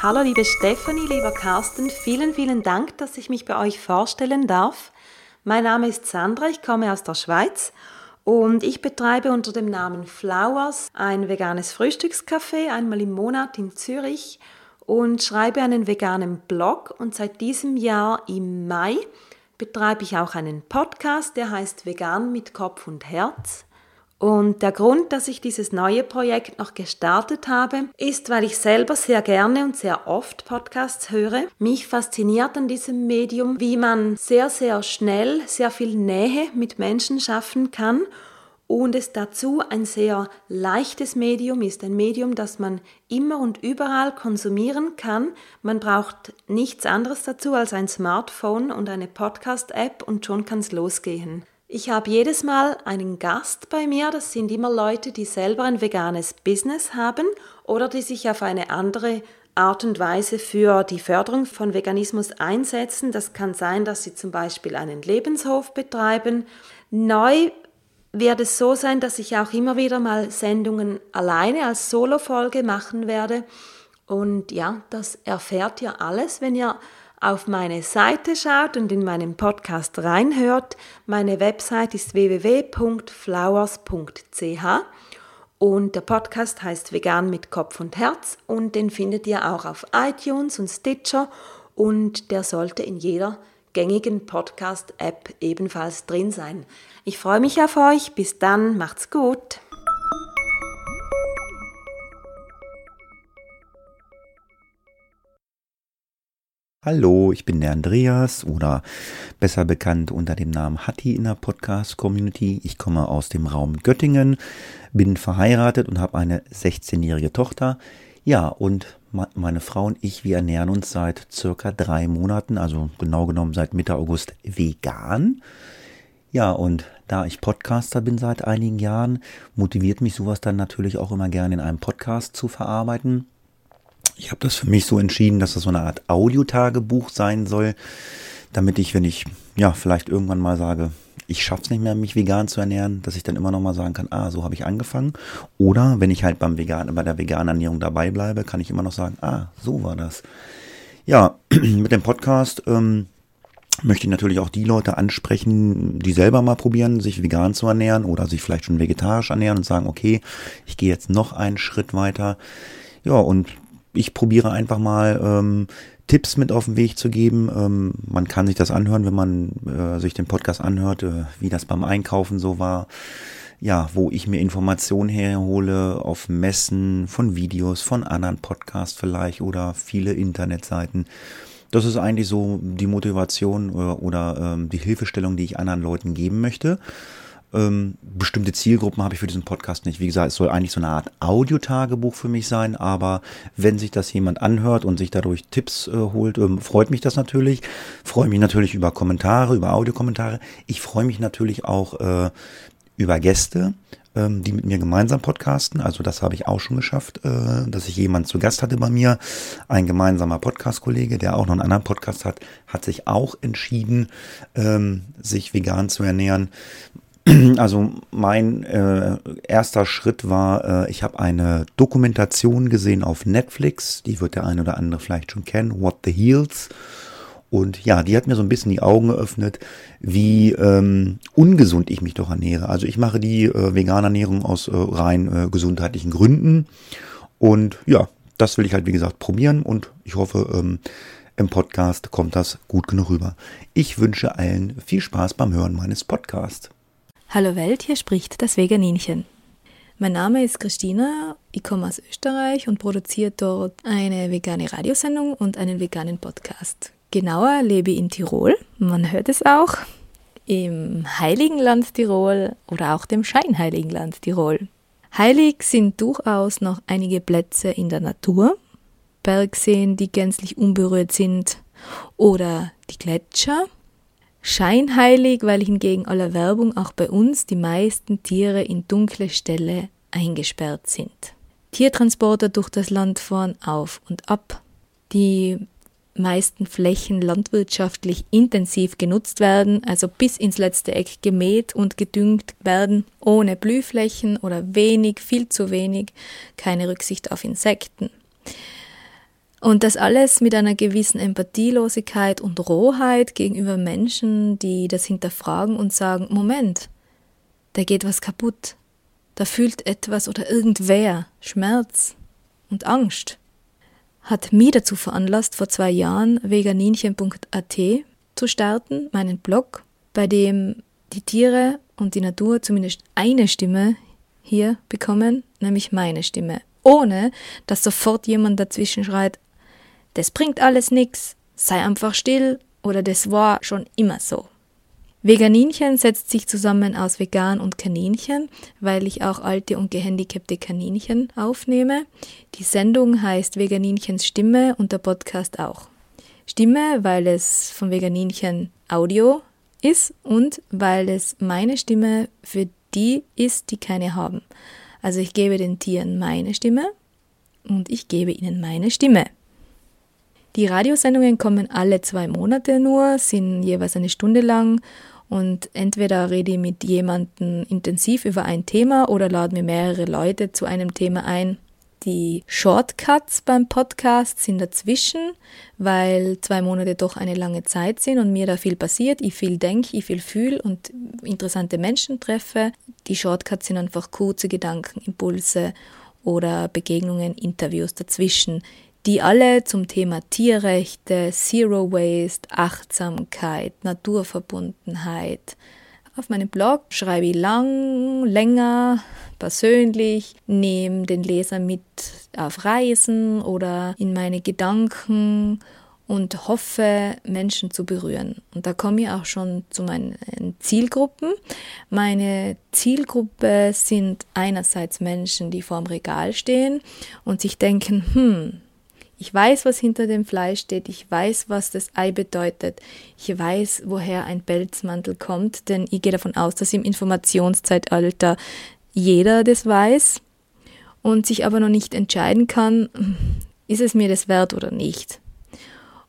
Hallo liebe Stefanie, lieber Carsten, vielen, vielen Dank, dass ich mich bei euch vorstellen darf. Mein Name ist Sandra, ich komme aus der Schweiz und ich betreibe unter dem Namen Flowers ein veganes Frühstückscafé einmal im Monat in Zürich und schreibe einen veganen Blog und seit diesem Jahr im Mai betreibe ich auch einen Podcast, der heißt Vegan mit Kopf und Herz. Und der Grund, dass ich dieses neue Projekt noch gestartet habe, ist, weil ich selber sehr gerne und sehr oft Podcasts höre. Mich fasziniert an diesem Medium, wie man sehr, sehr schnell sehr viel Nähe mit Menschen schaffen kann und es dazu ein sehr leichtes Medium ist, ein Medium, das man immer und überall konsumieren kann. Man braucht nichts anderes dazu als ein Smartphone und eine Podcast-App und schon kann es losgehen. Ich habe jedes Mal einen Gast bei mir, das sind immer Leute, die selber ein veganes Business haben oder die sich auf eine andere Art und Weise für die Förderung von Veganismus einsetzen. Das kann sein, dass Sie zum Beispiel einen Lebenshof betreiben. Neu wird es so sein, dass ich auch immer wieder mal Sendungen alleine als Solo-Folge machen werde. Und ja, das erfährt ihr alles, wenn ihr auf meine Seite schaut und in meinen Podcast reinhört. Meine Website ist www.flowers.ch und der Podcast heißt Vegan mit Kopf und Herz und den findet ihr auch auf iTunes und Stitcher und der sollte in jeder gängigen Podcast-App ebenfalls drin sein. Ich freue mich auf euch. Bis dann. Macht's gut. Hallo, ich bin der Andreas oder besser bekannt unter dem Namen Hatti in der Podcast-Community. Ich komme aus dem Raum Göttingen, bin verheiratet und habe eine 16-jährige Tochter. Ja, und meine Frau und ich, wir ernähren uns seit circa drei Monaten, also genau genommen seit Mitte August vegan. Ja, und da ich Podcaster bin seit einigen Jahren, motiviert mich sowas dann natürlich auch immer gerne in einem Podcast zu verarbeiten. Ich habe das für mich so entschieden, dass das so eine Art Audiotagebuch sein soll, damit ich, wenn ich ja vielleicht irgendwann mal sage, ich schaff's nicht mehr, mich vegan zu ernähren, dass ich dann immer noch mal sagen kann, ah, so habe ich angefangen. Oder wenn ich halt beim vegan, bei der veganen Ernährung dabei bleibe, kann ich immer noch sagen, ah, so war das. Ja, mit dem Podcast ähm, möchte ich natürlich auch die Leute ansprechen, die selber mal probieren, sich vegan zu ernähren oder sich vielleicht schon vegetarisch ernähren und sagen, okay, ich gehe jetzt noch einen Schritt weiter. Ja, und ich probiere einfach mal ähm, Tipps mit auf den Weg zu geben. Ähm, man kann sich das anhören, wenn man äh, sich den Podcast anhört, äh, wie das beim Einkaufen so war. Ja, wo ich mir Informationen herhole auf Messen, von Videos, von anderen Podcasts vielleicht oder viele Internetseiten. Das ist eigentlich so die Motivation oder, oder ähm, die Hilfestellung, die ich anderen Leuten geben möchte. Ähm, bestimmte Zielgruppen habe ich für diesen Podcast nicht. Wie gesagt, es soll eigentlich so eine Art Audiotagebuch für mich sein, aber wenn sich das jemand anhört und sich dadurch Tipps äh, holt, ähm, freut mich das natürlich. Freue mich natürlich über Kommentare, über Audiokommentare. Ich freue mich natürlich auch äh, über Gäste, ähm, die mit mir gemeinsam podcasten. Also das habe ich auch schon geschafft, äh, dass ich jemand zu Gast hatte bei mir. Ein gemeinsamer Podcast-Kollege, der auch noch einen anderen Podcast hat, hat sich auch entschieden, ähm, sich vegan zu ernähren. Also mein äh, erster Schritt war, äh, ich habe eine Dokumentation gesehen auf Netflix, die wird der eine oder andere vielleicht schon kennen, What the Heals. Und ja, die hat mir so ein bisschen die Augen geöffnet, wie ähm, ungesund ich mich doch ernähre. Also ich mache die äh, vegane Ernährung aus äh, rein äh, gesundheitlichen Gründen. Und ja, das will ich halt wie gesagt probieren und ich hoffe, ähm, im Podcast kommt das gut genug rüber. Ich wünsche allen viel Spaß beim Hören meines Podcasts. Hallo Welt, hier spricht das Veganinchen. Mein Name ist Christina, ich komme aus Österreich und produziere dort eine vegane Radiosendung und einen veganen Podcast. Genauer lebe ich in Tirol, man hört es auch, im heiligen Land Tirol oder auch dem scheinheiligen Land Tirol. Heilig sind durchaus noch einige Plätze in der Natur, Bergseen, die gänzlich unberührt sind, oder die Gletscher Scheinheilig, weil hingegen aller Werbung auch bei uns die meisten Tiere in dunkle Ställe eingesperrt sind. Tiertransporter durch das Land fahren auf und ab. Die meisten Flächen landwirtschaftlich intensiv genutzt werden, also bis ins letzte Eck gemäht und gedüngt werden, ohne Blühflächen oder wenig, viel zu wenig, keine Rücksicht auf Insekten. Und das alles mit einer gewissen Empathielosigkeit und Rohheit gegenüber Menschen, die das hinterfragen und sagen, Moment, da geht was kaputt. Da fühlt etwas oder irgendwer Schmerz und Angst. Hat mich dazu veranlasst, vor zwei Jahren veganinchen.at zu starten, meinen Blog, bei dem die Tiere und die Natur zumindest eine Stimme hier bekommen, nämlich meine Stimme. Ohne dass sofort jemand dazwischen schreit, das bringt alles nix, sei einfach still oder das war schon immer so. Veganinchen setzt sich zusammen aus Vegan und Kaninchen, weil ich auch alte und gehandicapte Kaninchen aufnehme. Die Sendung heißt Veganinchens Stimme und der Podcast auch. Stimme, weil es von Veganinchen Audio ist und weil es meine Stimme für die ist, die keine haben. Also ich gebe den Tieren meine Stimme und ich gebe ihnen meine Stimme. Die Radiosendungen kommen alle zwei Monate nur, sind jeweils eine Stunde lang und entweder rede ich mit jemandem intensiv über ein Thema oder lade mir mehrere Leute zu einem Thema ein. Die Shortcuts beim Podcast sind dazwischen, weil zwei Monate doch eine lange Zeit sind und mir da viel passiert. Ich viel denke, ich viel fühle und interessante Menschen treffe. Die Shortcuts sind einfach kurze Gedanken, Impulse oder Begegnungen, Interviews dazwischen, die alle zum Thema Tierrechte, Zero Waste, Achtsamkeit, Naturverbundenheit. Auf meinem Blog schreibe ich lang, länger, persönlich, nehme den Leser mit auf Reisen oder in meine Gedanken und hoffe, Menschen zu berühren. Und da komme ich auch schon zu meinen Zielgruppen. Meine Zielgruppe sind einerseits Menschen, die vorm Regal stehen und sich denken, hm, ich weiß, was hinter dem Fleisch steht. Ich weiß, was das Ei bedeutet. Ich weiß, woher ein Pelzmantel kommt, denn ich gehe davon aus, dass im Informationszeitalter jeder das weiß und sich aber noch nicht entscheiden kann, ist es mir das wert oder nicht.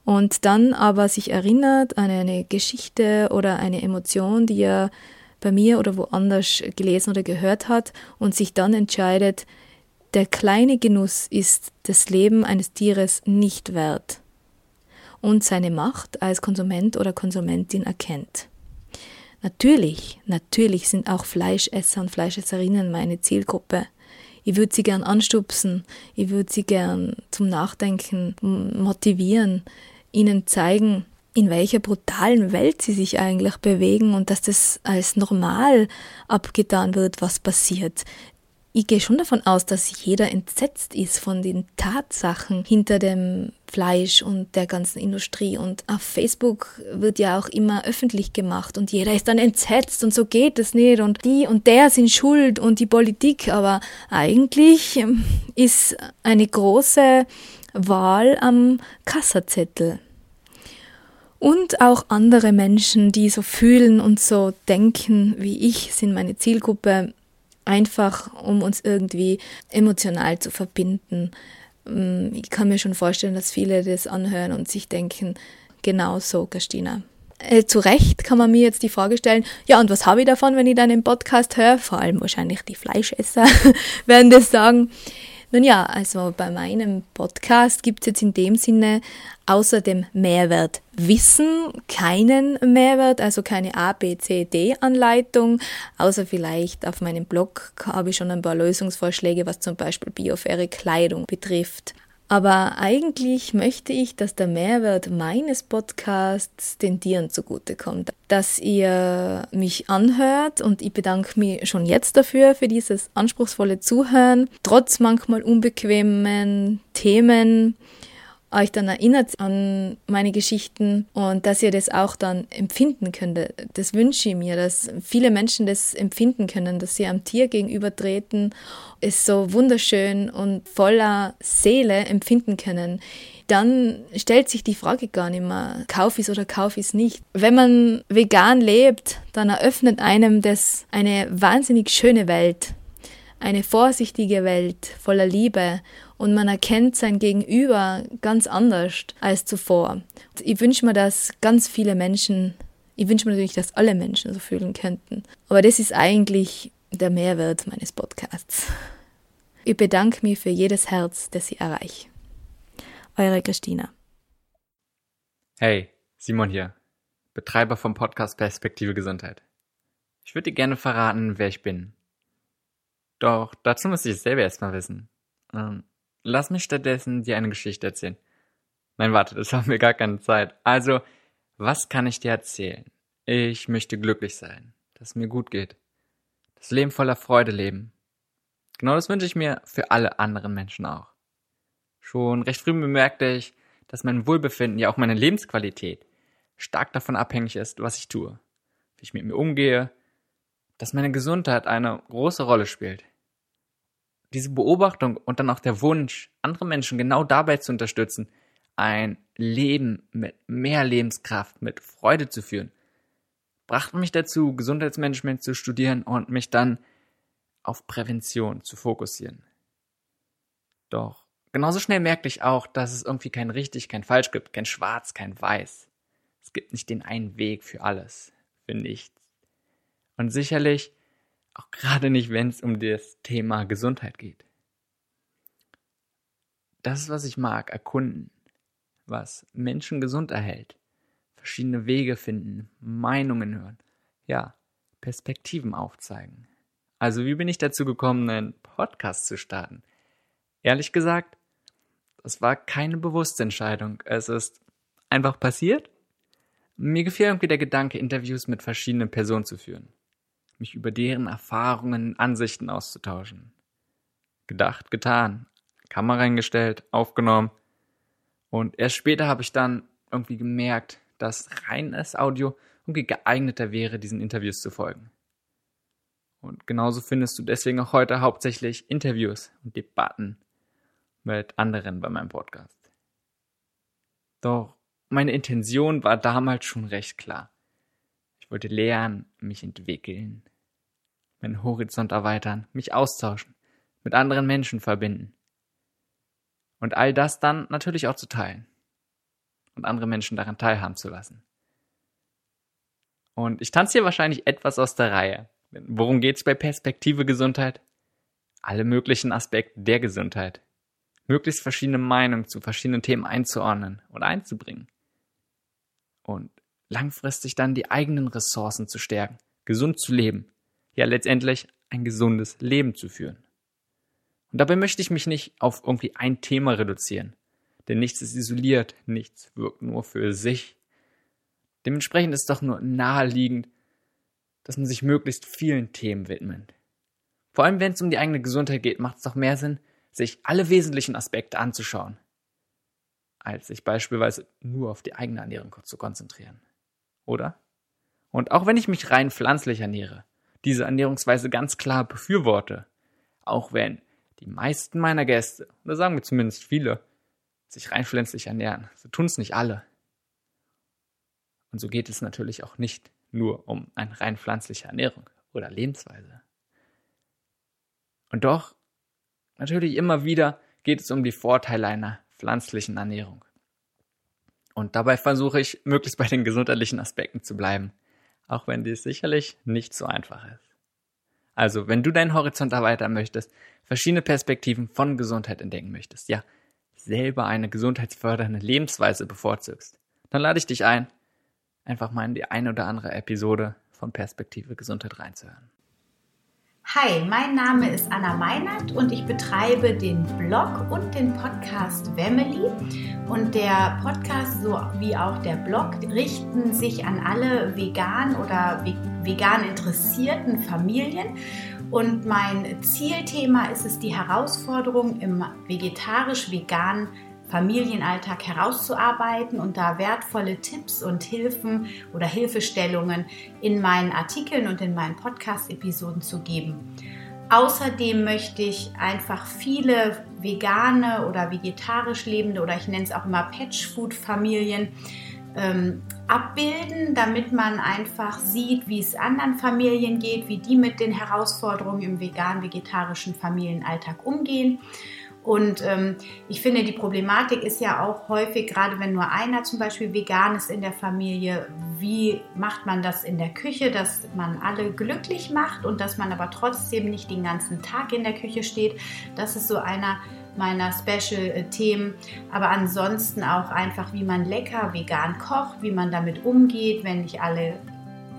Und dann aber sich erinnert an eine Geschichte oder eine Emotion, die er bei mir oder woanders gelesen oder gehört hat und sich dann entscheidet, der kleine Genuss ist das Leben eines Tieres nicht wert und seine Macht als Konsument oder Konsumentin erkennt. Natürlich, natürlich sind auch Fleischesser und Fleischesserinnen meine Zielgruppe. Ich würde sie gern anstupsen, ich würde sie gern zum Nachdenken motivieren, ihnen zeigen, in welcher brutalen Welt sie sich eigentlich bewegen und dass das als normal abgetan wird, was passiert ich gehe schon davon aus, dass jeder entsetzt ist von den Tatsachen hinter dem Fleisch und der ganzen Industrie. Und auf Facebook wird ja auch immer öffentlich gemacht und jeder ist dann entsetzt und so geht es nicht und die und der sind schuld und die Politik. Aber eigentlich ähm, ist eine große Wahl am Kassazettel. Und auch andere Menschen, die so fühlen und so denken wie ich, sind meine Zielgruppe einfach um uns irgendwie emotional zu verbinden. Mm, ich kann mir schon vorstellen, dass viele das anhören und sich denken, genau so, Christina. Äh, zu Recht kann man mir jetzt die Frage stellen, ja, und was habe ich davon, wenn ich deinen Podcast höre? Vor allem wahrscheinlich die Fleischesser werden das sagen. Nun ja, also bei meinem Podcast gibt es jetzt in dem Sinne außer dem Mehrwert Wissen keinen Mehrwert, also keine A, B, C, D-Anleitung, außer vielleicht auf meinem Blog habe ich schon ein paar Lösungsvorschläge, was zum Beispiel biofaire Kleidung betrifft. Aber eigentlich möchte ich, dass der Mehrwert meines Podcasts den Tieren zugutekommt. Dass ihr mich anhört und ich bedanke mich schon jetzt dafür, für dieses anspruchsvolle Zuhören, trotz manchmal unbequemen Themen euch dann erinnert an meine Geschichten und dass ihr das auch dann empfinden könnt. Das wünsche ich mir, dass viele Menschen das empfinden können, dass sie am Tier gegenübertreten, es so wunderschön und voller Seele empfinden können. Dann stellt sich die Frage gar nicht mehr, kauf es oder kauf es nicht. Wenn man vegan lebt, dann eröffnet einem das eine wahnsinnig schöne Welt eine vorsichtige Welt voller Liebe und man erkennt sein Gegenüber ganz anders als zuvor. Ich wünsche mir, dass ganz viele Menschen, ich wünsche mir natürlich, dass alle Menschen so fühlen könnten. Aber das ist eigentlich der Mehrwert meines Podcasts. Ich bedanke mich für jedes Herz, das ich erreiche. Eure Christina. Hey, Simon hier, Betreiber vom Podcast Perspektive Gesundheit. Ich würde dir gerne verraten, wer ich bin. Doch dazu muss ich es selber erstmal wissen. Ähm, Lass mich stattdessen dir eine Geschichte erzählen. Nein, warte, das haben wir gar keine Zeit. Also, was kann ich dir erzählen? Ich möchte glücklich sein, dass es mir gut geht. Das Leben voller Freude leben. Genau das wünsche ich mir für alle anderen Menschen auch. Schon recht früh bemerkte ich, dass mein Wohlbefinden, ja auch meine Lebensqualität, stark davon abhängig ist, was ich tue, wie ich mit mir umgehe, dass meine Gesundheit eine große Rolle spielt diese Beobachtung und dann auch der Wunsch, andere Menschen genau dabei zu unterstützen, ein Leben mit mehr Lebenskraft, mit Freude zu führen, brachte mich dazu, Gesundheitsmanagement zu studieren und mich dann auf Prävention zu fokussieren. Doch genauso schnell merkte ich auch, dass es irgendwie kein richtig, kein falsch gibt, kein schwarz, kein weiß. Es gibt nicht den einen Weg für alles, für nichts. Und sicherlich auch gerade nicht, wenn es um das Thema Gesundheit geht. Das ist, was ich mag, erkunden, was Menschen gesund erhält, verschiedene Wege finden, Meinungen hören, ja, Perspektiven aufzeigen. Also wie bin ich dazu gekommen, einen Podcast zu starten? Ehrlich gesagt, das war keine bewusste Entscheidung. Es ist einfach passiert. Mir gefiel irgendwie der Gedanke, Interviews mit verschiedenen Personen zu führen, mich über deren Erfahrungen, Ansichten auszutauschen. Gedacht, getan, Kamera eingestellt, aufgenommen. Und erst später habe ich dann irgendwie gemerkt, dass reines Audio irgendwie geeigneter wäre, diesen Interviews zu folgen. Und genauso findest du deswegen auch heute hauptsächlich Interviews und Debatten mit anderen bei meinem Podcast. Doch meine Intention war damals schon recht klar. Ich wollte lernen, mich entwickeln, meinen Horizont erweitern, mich austauschen, mit anderen Menschen verbinden. Und all das dann natürlich auch zu teilen und andere Menschen daran teilhaben zu lassen. Und ich tanze hier wahrscheinlich etwas aus der Reihe. Worum geht's bei Perspektive Gesundheit? Alle möglichen Aspekte der Gesundheit möglichst verschiedene Meinungen zu verschiedenen Themen einzuordnen und einzubringen. Und langfristig dann die eigenen Ressourcen zu stärken, gesund zu leben, ja letztendlich ein gesundes Leben zu führen. Und dabei möchte ich mich nicht auf irgendwie ein Thema reduzieren, denn nichts ist isoliert, nichts wirkt nur für sich. Dementsprechend ist doch nur naheliegend, dass man sich möglichst vielen Themen widmet. Vor allem wenn es um die eigene Gesundheit geht, macht es doch mehr Sinn, sich alle wesentlichen Aspekte anzuschauen, als sich beispielsweise nur auf die eigene Ernährung zu konzentrieren. Oder? Und auch wenn ich mich rein pflanzlich ernähre, diese Ernährungsweise ganz klar befürworte, auch wenn die meisten meiner Gäste, oder sagen wir zumindest viele, sich rein pflanzlich ernähren, so tun es nicht alle. Und so geht es natürlich auch nicht nur um eine rein pflanzliche Ernährung oder Lebensweise. Und doch Natürlich immer wieder geht es um die Vorteile einer pflanzlichen Ernährung. Und dabei versuche ich, möglichst bei den gesundheitlichen Aspekten zu bleiben, auch wenn dies sicherlich nicht so einfach ist. Also, wenn du deinen Horizont erweitern möchtest, verschiedene Perspektiven von Gesundheit entdecken möchtest, ja, selber eine gesundheitsfördernde Lebensweise bevorzugst, dann lade ich dich ein, einfach mal in die eine oder andere Episode von Perspektive Gesundheit reinzuhören. Hi, mein Name ist Anna Meinert und ich betreibe den Blog und den Podcast Family. Und der Podcast sowie auch der Blog richten sich an alle vegan oder vegan interessierten Familien. Und mein Zielthema ist es, die Herausforderung im vegetarisch-veganen Familienalltag herauszuarbeiten und da wertvolle Tipps und Hilfen oder Hilfestellungen in meinen Artikeln und in meinen Podcast-Episoden zu geben. Außerdem möchte ich einfach viele vegane oder vegetarisch lebende oder ich nenne es auch immer Patchfood-Familien ähm, abbilden, damit man einfach sieht, wie es anderen Familien geht, wie die mit den Herausforderungen im vegan-vegetarischen Familienalltag umgehen und ähm, ich finde, die Problematik ist ja auch häufig, gerade wenn nur einer zum Beispiel vegan ist in der Familie, wie macht man das in der Küche, dass man alle glücklich macht und dass man aber trotzdem nicht den ganzen Tag in der Küche steht. Das ist so einer meiner Special-Themen. Aber ansonsten auch einfach, wie man lecker vegan kocht, wie man damit umgeht, wenn nicht alle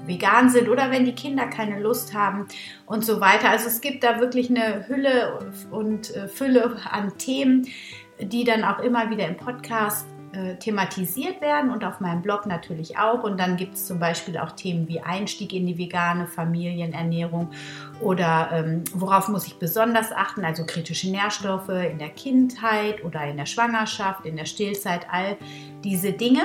vegan sind oder wenn die Kinder keine Lust haben und so weiter. Also es gibt da wirklich eine Hülle und äh, Fülle an Themen, die dann auch immer wieder im Podcast äh, thematisiert werden und auf meinem Blog natürlich auch. Und dann gibt es zum Beispiel auch Themen wie Einstieg in die vegane Familienernährung oder ähm, worauf muss ich besonders achten, also kritische Nährstoffe in der Kindheit oder in der Schwangerschaft, in der Stillzeit, all diese Dinge.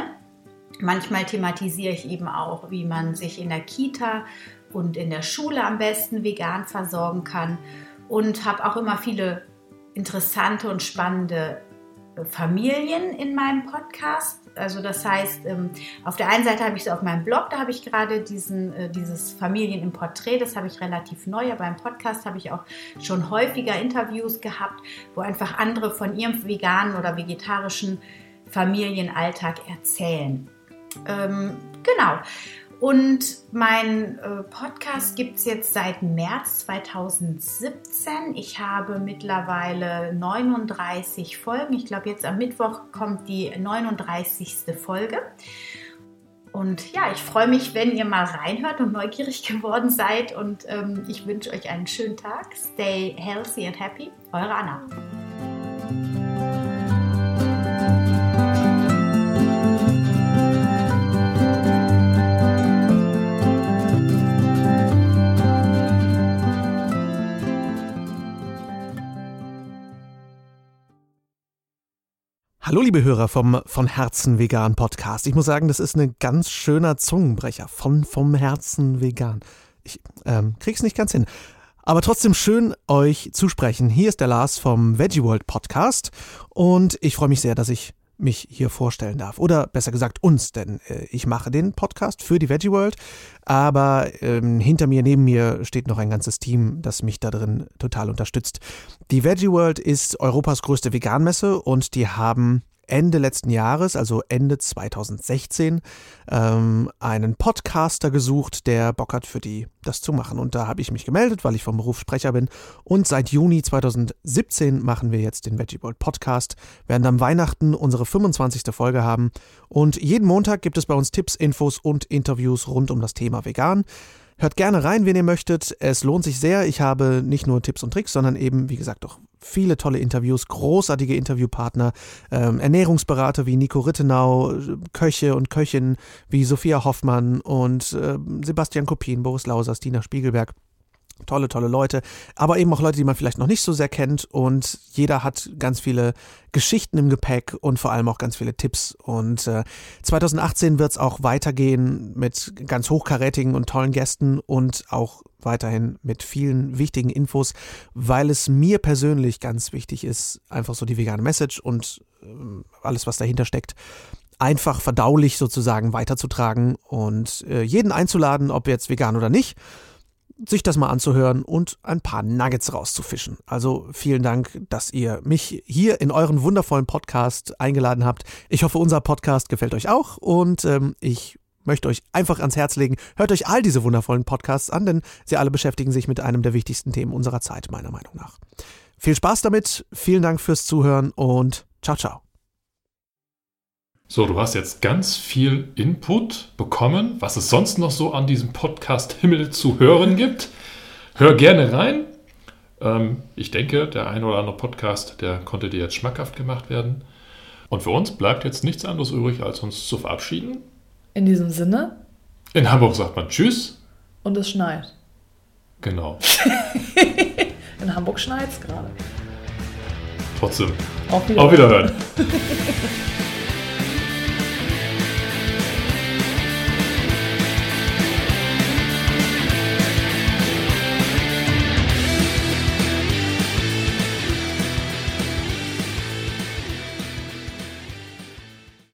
Manchmal thematisiere ich eben auch, wie man sich in der Kita und in der Schule am besten vegan versorgen kann und habe auch immer viele interessante und spannende Familien in meinem Podcast. Also das heißt, ähm, auf der einen Seite habe ich es auf meinem Blog, da habe ich gerade diesen, äh, dieses Familien im Porträt, das habe ich relativ neu, aber beim Podcast habe ich auch schon häufiger Interviews gehabt, wo einfach andere von ihrem veganen oder vegetarischen Familienalltag erzählen. Ähm, genau. Und mein äh, Podcast gibt es jetzt seit März 2017. Ich habe mittlerweile 39 Folgen. Ich glaube, jetzt am Mittwoch kommt die 39. Folge. Und ja, ich freue mich, wenn ihr mal reinhört und neugierig geworden seid. Und ähm, ich wünsche euch einen schönen Tag. Stay healthy and happy. Eure Anna. Hallo liebe Hörer vom Von Herzen Vegan Podcast. Ich muss sagen, das ist ein ganz schöner Zungenbrecher. Von vom Herzen Vegan. Ich ähm, krieg's nicht ganz hin. Aber trotzdem schön, euch zu sprechen. Hier ist der Lars vom Veggie World Podcast und ich freue mich sehr, dass ich mich hier vorstellen darf. Oder besser gesagt uns, denn äh, ich mache den Podcast für die Veggie World, aber ähm, hinter mir, neben mir steht noch ein ganzes Team, das mich da drin total unterstützt. Die Veggie World ist Europas größte Veganmesse und die haben Ende letzten Jahres, also Ende 2016, ähm, einen Podcaster gesucht, der Bock hat für die das zu machen. Und da habe ich mich gemeldet, weil ich vom Beruf Sprecher bin. Und seit Juni 2017 machen wir jetzt den Veggie Bold Podcast, werden am Weihnachten unsere 25. Folge haben. Und jeden Montag gibt es bei uns Tipps, Infos und Interviews rund um das Thema Vegan. Hört gerne rein, wenn ihr möchtet. Es lohnt sich sehr. Ich habe nicht nur Tipps und Tricks, sondern eben, wie gesagt, auch viele tolle Interviews, großartige Interviewpartner, ähm, Ernährungsberater wie Nico Rittenau, Köche und Köchinnen wie Sophia Hoffmann und äh, Sebastian Kopien, Boris Lauser, Stina Spiegelberg. Tolle, tolle Leute, aber eben auch Leute, die man vielleicht noch nicht so sehr kennt und jeder hat ganz viele Geschichten im Gepäck und vor allem auch ganz viele Tipps. Und äh, 2018 wird es auch weitergehen mit ganz hochkarätigen und tollen Gästen und auch weiterhin mit vielen wichtigen Infos, weil es mir persönlich ganz wichtig ist, einfach so die vegane Message und äh, alles, was dahinter steckt, einfach verdaulich sozusagen weiterzutragen und äh, jeden einzuladen, ob jetzt vegan oder nicht sich das mal anzuhören und ein paar Nuggets rauszufischen. Also vielen Dank, dass ihr mich hier in euren wundervollen Podcast eingeladen habt. Ich hoffe, unser Podcast gefällt euch auch und ähm, ich möchte euch einfach ans Herz legen, hört euch all diese wundervollen Podcasts an, denn sie alle beschäftigen sich mit einem der wichtigsten Themen unserer Zeit, meiner Meinung nach. Viel Spaß damit, vielen Dank fürs Zuhören und ciao, ciao. So, du hast jetzt ganz viel Input bekommen, was es sonst noch so an diesem Podcast Himmel zu hören gibt. Hör gerne rein. Ähm, ich denke, der ein oder andere Podcast, der konnte dir jetzt schmackhaft gemacht werden. Und für uns bleibt jetzt nichts anderes übrig, als uns zu verabschieden. In diesem Sinne. In Hamburg sagt man Tschüss. Und es schneit. Genau. In Hamburg schneit es gerade. Trotzdem. Auf Wiederhören. Auf Wiederhören.